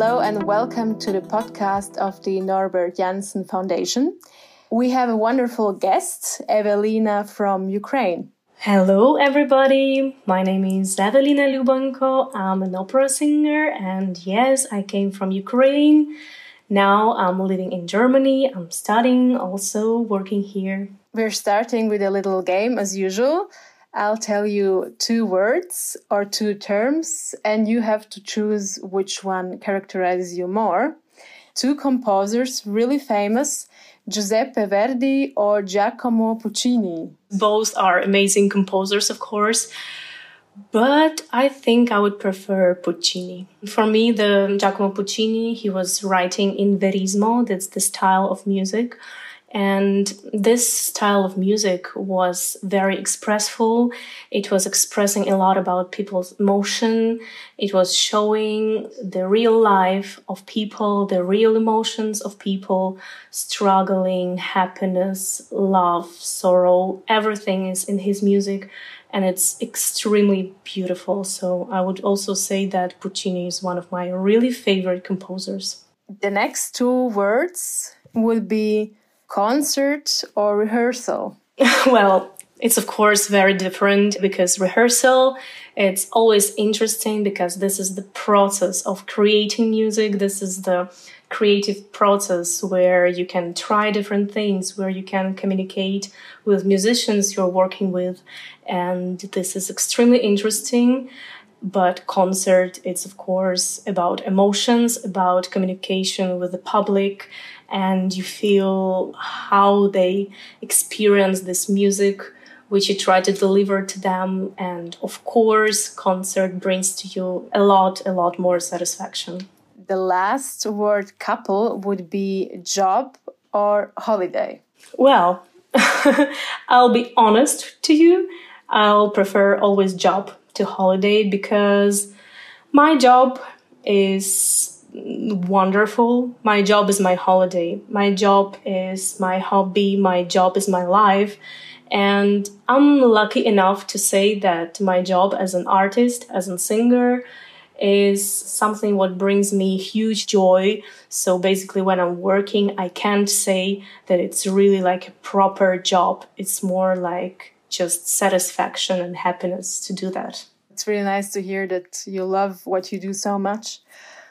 Hello and welcome to the podcast of the Norbert Janssen Foundation. We have a wonderful guest, Evelina from Ukraine. Hello, everybody. My name is Evelina Liubon'ko. I'm an opera singer, and yes, I came from Ukraine. Now I'm living in Germany. I'm studying, also working here. We're starting with a little game as usual. I'll tell you two words or two terms, and you have to choose which one characterizes you more. Two composers, really famous, Giuseppe Verdi or Giacomo Puccini. Both are amazing composers, of course, but I think I would prefer Puccini. For me, the Giacomo Puccini, he was writing in verismo, that's the style of music and this style of music was very expressful. It was expressing a lot about people's emotion. It was showing the real life of people, the real emotions of people, struggling, happiness, love, sorrow. Everything is in his music and it's extremely beautiful. So I would also say that Puccini is one of my really favorite composers. The next two words will be concert or rehearsal? well, it's of course very different because rehearsal it's always interesting because this is the process of creating music. This is the creative process where you can try different things where you can communicate with musicians you're working with. And this is extremely interesting. But concert it's of course about emotions about communication with the public and you feel how they experience this music which you try to deliver to them. And of course concert brings to you a lot a lot more satisfaction. The last word couple would be job or holiday? Well i'll be honest to you. I'll prefer always job to holiday because my job is wonderful. My job is my holiday. My job is my hobby. My job is my life. And I'm lucky enough to say that my job as an artist, as a singer, is something what brings me huge joy. So basically, when I'm working, I can't say that it's really like a proper job. It's more like just satisfaction and happiness to do that. It's really nice to hear that you love what you do so much.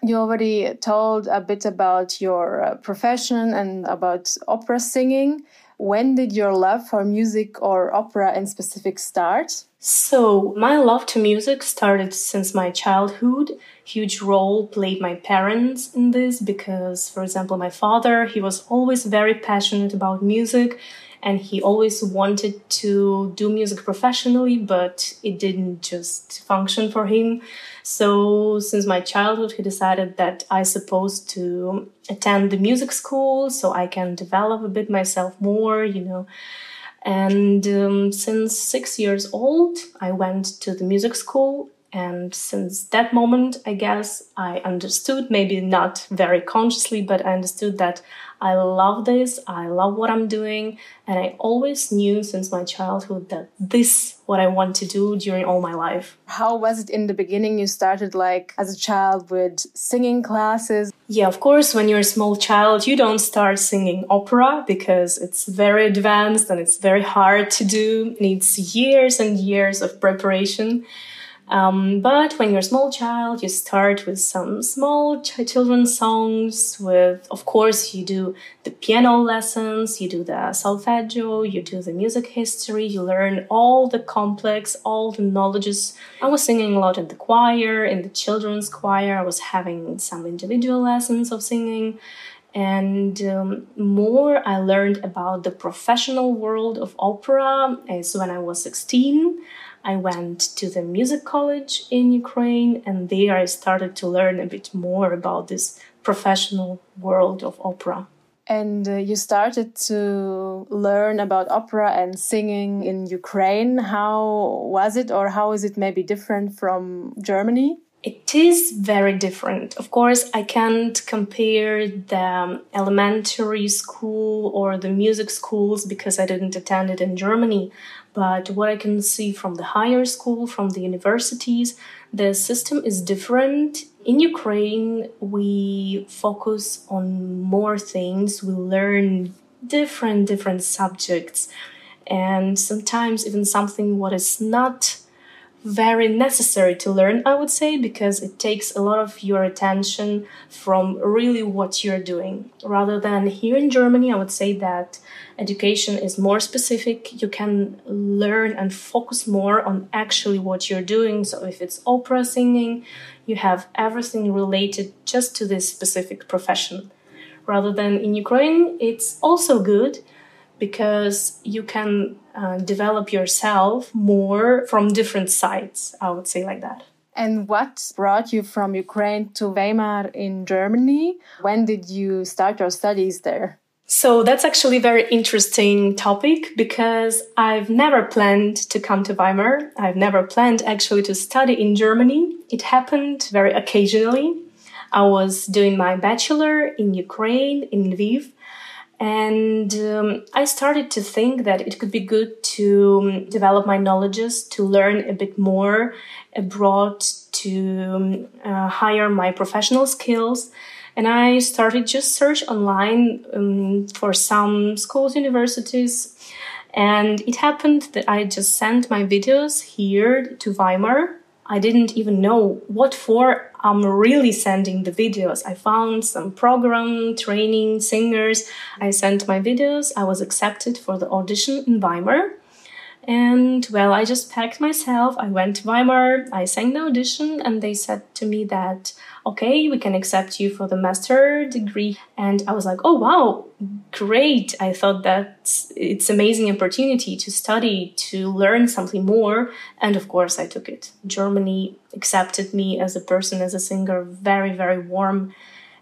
You already told a bit about your uh, profession and about opera singing. When did your love for music or opera in specific start? So, my love to music started since my childhood. Huge role played my parents in this because, for example, my father, he was always very passionate about music and he always wanted to do music professionally, but it didn't just function for him. So, since my childhood, he decided that I supposed to attend the music school so I can develop a bit myself more, you know. And um, since six years old, I went to the music school. And since that moment, I guess I understood, maybe not very consciously, but I understood that I love this, I love what I'm doing, and I always knew since my childhood that this what I want to do during all my life. How was it in the beginning? You started like as a child with singing classes? Yeah, of course, when you're a small child, you don't start singing opera because it's very advanced and it's very hard to do. It needs years and years of preparation. Um, but when you're a small child, you start with some small ch- children's songs. With, of course, you do the piano lessons, you do the solfeggio, you do the music history, you learn all the complex, all the knowledges. I was singing a lot in the choir, in the children's choir. I was having some individual lessons of singing. And um, more I learned about the professional world of opera is when I was 16. I went to the music college in Ukraine, and there I started to learn a bit more about this professional world of opera. And uh, you started to learn about opera and singing in Ukraine. How was it, or how is it maybe different from Germany? It is very different. Of course, I can't compare the elementary school or the music schools because I didn't attend it in Germany. But what I can see from the higher school, from the universities, the system is different. In Ukraine, we focus on more things. We learn different, different subjects. And sometimes even something what is not very necessary to learn, I would say, because it takes a lot of your attention from really what you're doing. Rather than here in Germany, I would say that education is more specific. You can learn and focus more on actually what you're doing. So if it's opera singing, you have everything related just to this specific profession. Rather than in Ukraine, it's also good because you can uh, develop yourself more from different sides, I would say like that. And what brought you from Ukraine to Weimar in Germany? When did you start your studies there? So that's actually a very interesting topic because I've never planned to come to Weimar. I've never planned actually to study in Germany. It happened very occasionally. I was doing my bachelor in Ukraine, in Lviv, and um, I started to think that it could be good to um, develop my knowledges, to learn a bit more abroad, to um, uh, hire my professional skills. And I started just search online um, for some schools, universities. And it happened that I just sent my videos here to Weimar I didn't even know what for I'm really sending the videos. I found some program, training, singers. I sent my videos. I was accepted for the audition in Weimar. And well, I just packed myself. I went to Weimar. I sang the audition, and they said to me that, okay, we can accept you for the master degree. And I was like, oh, wow, great. I thought that it's amazing opportunity to study, to learn something more. And of course, I took it. Germany accepted me as a person, as a singer, very, very warm.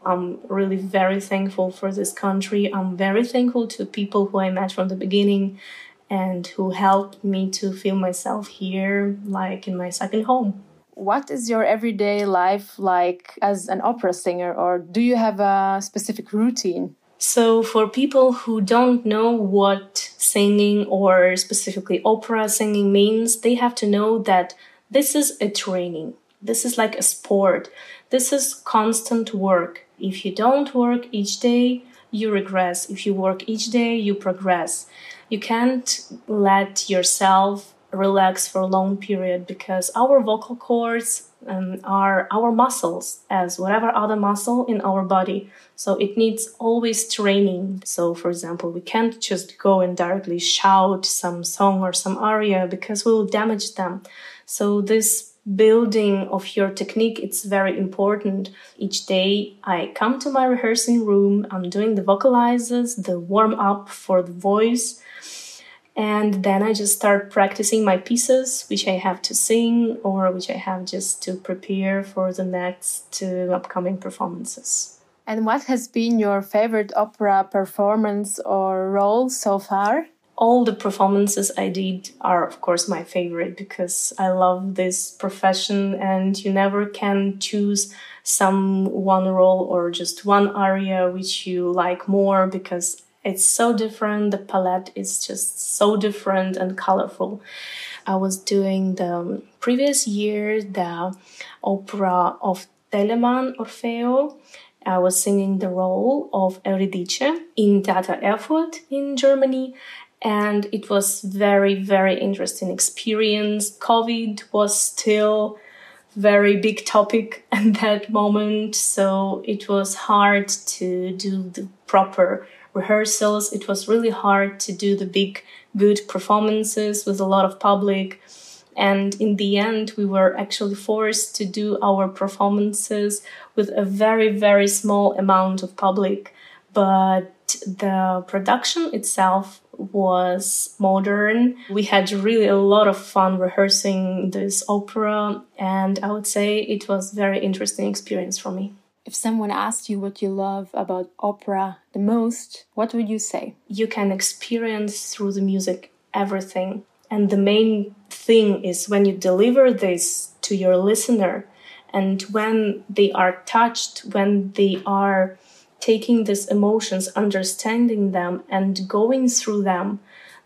I'm really very thankful for this country. I'm very thankful to people who I met from the beginning and who helped me to feel myself here, like in my second home. What is your everyday life like as an opera singer, or do you have a specific routine? So, for people who don't know what singing or specifically opera singing means, they have to know that this is a training. This is like a sport. This is constant work. If you don't work each day, you regress. If you work each day, you progress you can't let yourself relax for a long period because our vocal cords um, are our muscles as whatever other muscle in our body. So it needs always training. So for example we can't just go and directly shout some song or some aria because we will damage them. So this building of your technique it's very important each day i come to my rehearsing room i'm doing the vocalizes the warm up for the voice and then I just start practicing my pieces, which I have to sing or which I have just to prepare for the next uh, upcoming performances. And what has been your favorite opera performance or role so far? All the performances I did are, of course, my favorite because I love this profession and you never can choose some one role or just one area which you like more because it's so different. The palette is just so different and colorful. I was doing the previous year the opera of Telemann Orfeo. I was singing the role of Eurydice in Theater Erfurt in Germany and it was very very interesting experience covid was still very big topic at that moment so it was hard to do the proper rehearsals. It was really hard to do the big, good performances with a lot of public. And in the end, we were actually forced to do our performances with a very, very small amount of public. But the production itself was modern. We had really a lot of fun rehearsing this opera, and I would say it was very interesting experience for me. If someone asked you what you love about opera the most, what would you say? You can experience through the music everything. And the main thing is when you deliver this to your listener and when they are touched, when they are taking these emotions, understanding them, and going through them,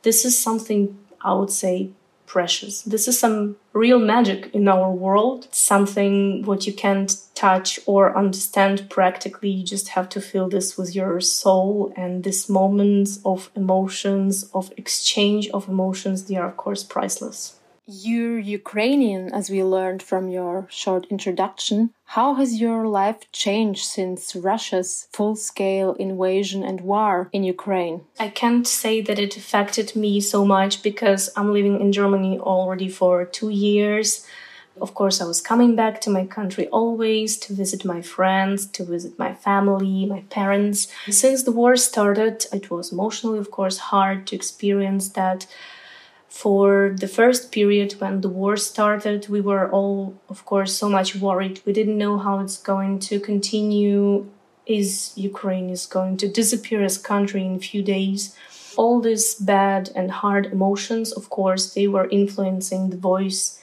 this is something I would say, precious. This is some real magic in our world, something what you can't touch or understand practically. You just have to feel this with your soul and these moments of emotions, of exchange of emotions, they are of course priceless. You're Ukrainian, as we learned from your short introduction. How has your life changed since Russia's full scale invasion and war in Ukraine? I can't say that it affected me so much because I'm living in Germany already for two years. Of course, I was coming back to my country always to visit my friends, to visit my family, my parents. Since the war started, it was emotionally, of course, hard to experience that for the first period when the war started, we were all, of course, so much worried. We didn't know how it's going to continue. Is Ukraine is going to disappear as a country in a few days? All these bad and hard emotions, of course, they were influencing the voice.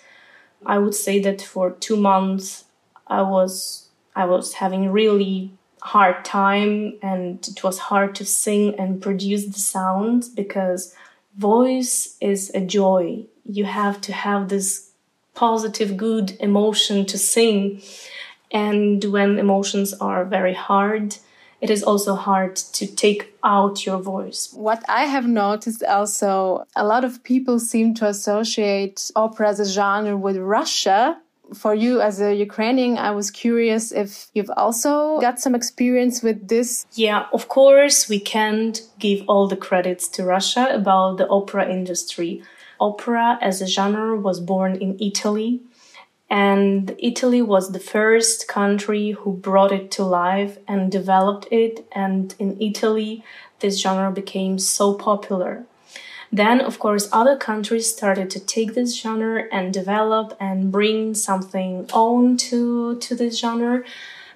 I would say that for two months, I was I was having really hard time, and it was hard to sing and produce the sounds because voice is a joy. You have to have this positive, good emotion to sing. And when emotions are very hard, it is also hard to take out your voice. What I have noticed also, a lot of people seem to associate opera as a genre with Russia for you as a Ukrainian, I was curious if you've also got some experience with this. Yeah, of course, we can't give all the credits to Russia about the opera industry. Opera as a genre was born in Italy, and Italy was the first country who brought it to life and developed it. And in Italy, this genre became so popular. Then, of course, other countries started to take this genre and develop and bring something own to, to this genre.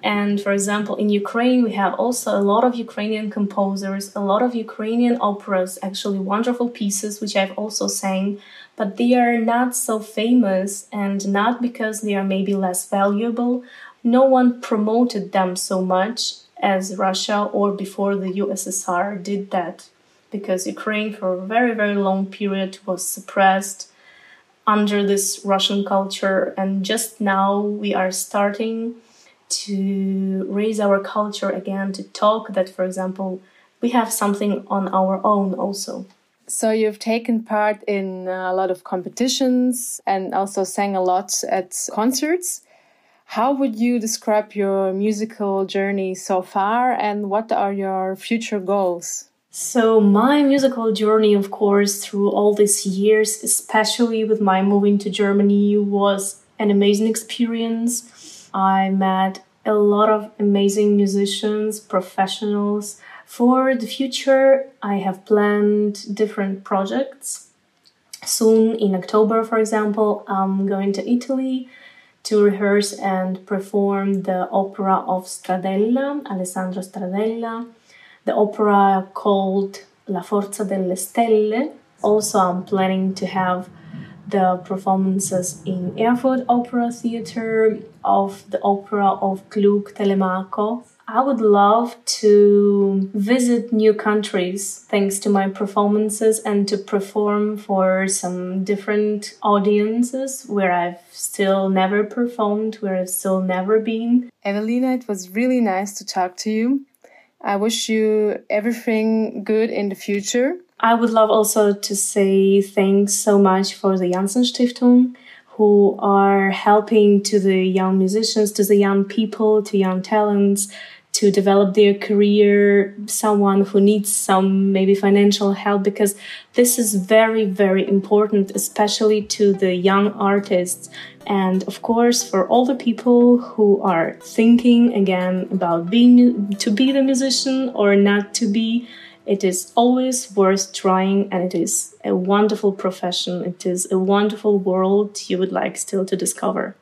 And for example, in Ukraine, we have also a lot of Ukrainian composers, a lot of Ukrainian operas, actually wonderful pieces, which I've also sang, but they are not so famous and not because they are maybe less valuable. No one promoted them so much as Russia or before the USSR did that because Ukraine, for a very, very long period, was suppressed under this Russian culture. And just now we are starting to raise our culture again, to talk that, for example, we have something on our own also. So you've taken part in a lot of competitions and also sang a lot at concerts. How would you describe your musical journey so far and what are your future goals? So, my musical journey, of course, through all these years, especially with my moving to Germany, was an amazing experience. I met a lot of amazing musicians, professionals. For the future, I have planned different projects. Soon, in October, for example, I'm going to Italy to rehearse and perform the opera of Stradella, Alessandro Stradella the opera called La Forza delle Stelle. Also, I'm planning to have the performances in Erfurt Opera Theatre of the opera of Gluck Telemaco. I would love to visit new countries thanks to my performances and to perform for some different audiences where I've still never performed, where I've still never been. Evelina, it was really nice to talk to you. I wish you everything good in the future. I would love also to say thanks so much for the Janssen Stiftung, who are helping to the young musicians, to the young people, to young talents to develop their career, someone who needs some maybe financial help, because this is very, very important, especially to the young artists. And of course, for all the people who are thinking again about being to be the musician or not to be, it is always worth trying and it is a wonderful profession. It is a wonderful world you would like still to discover.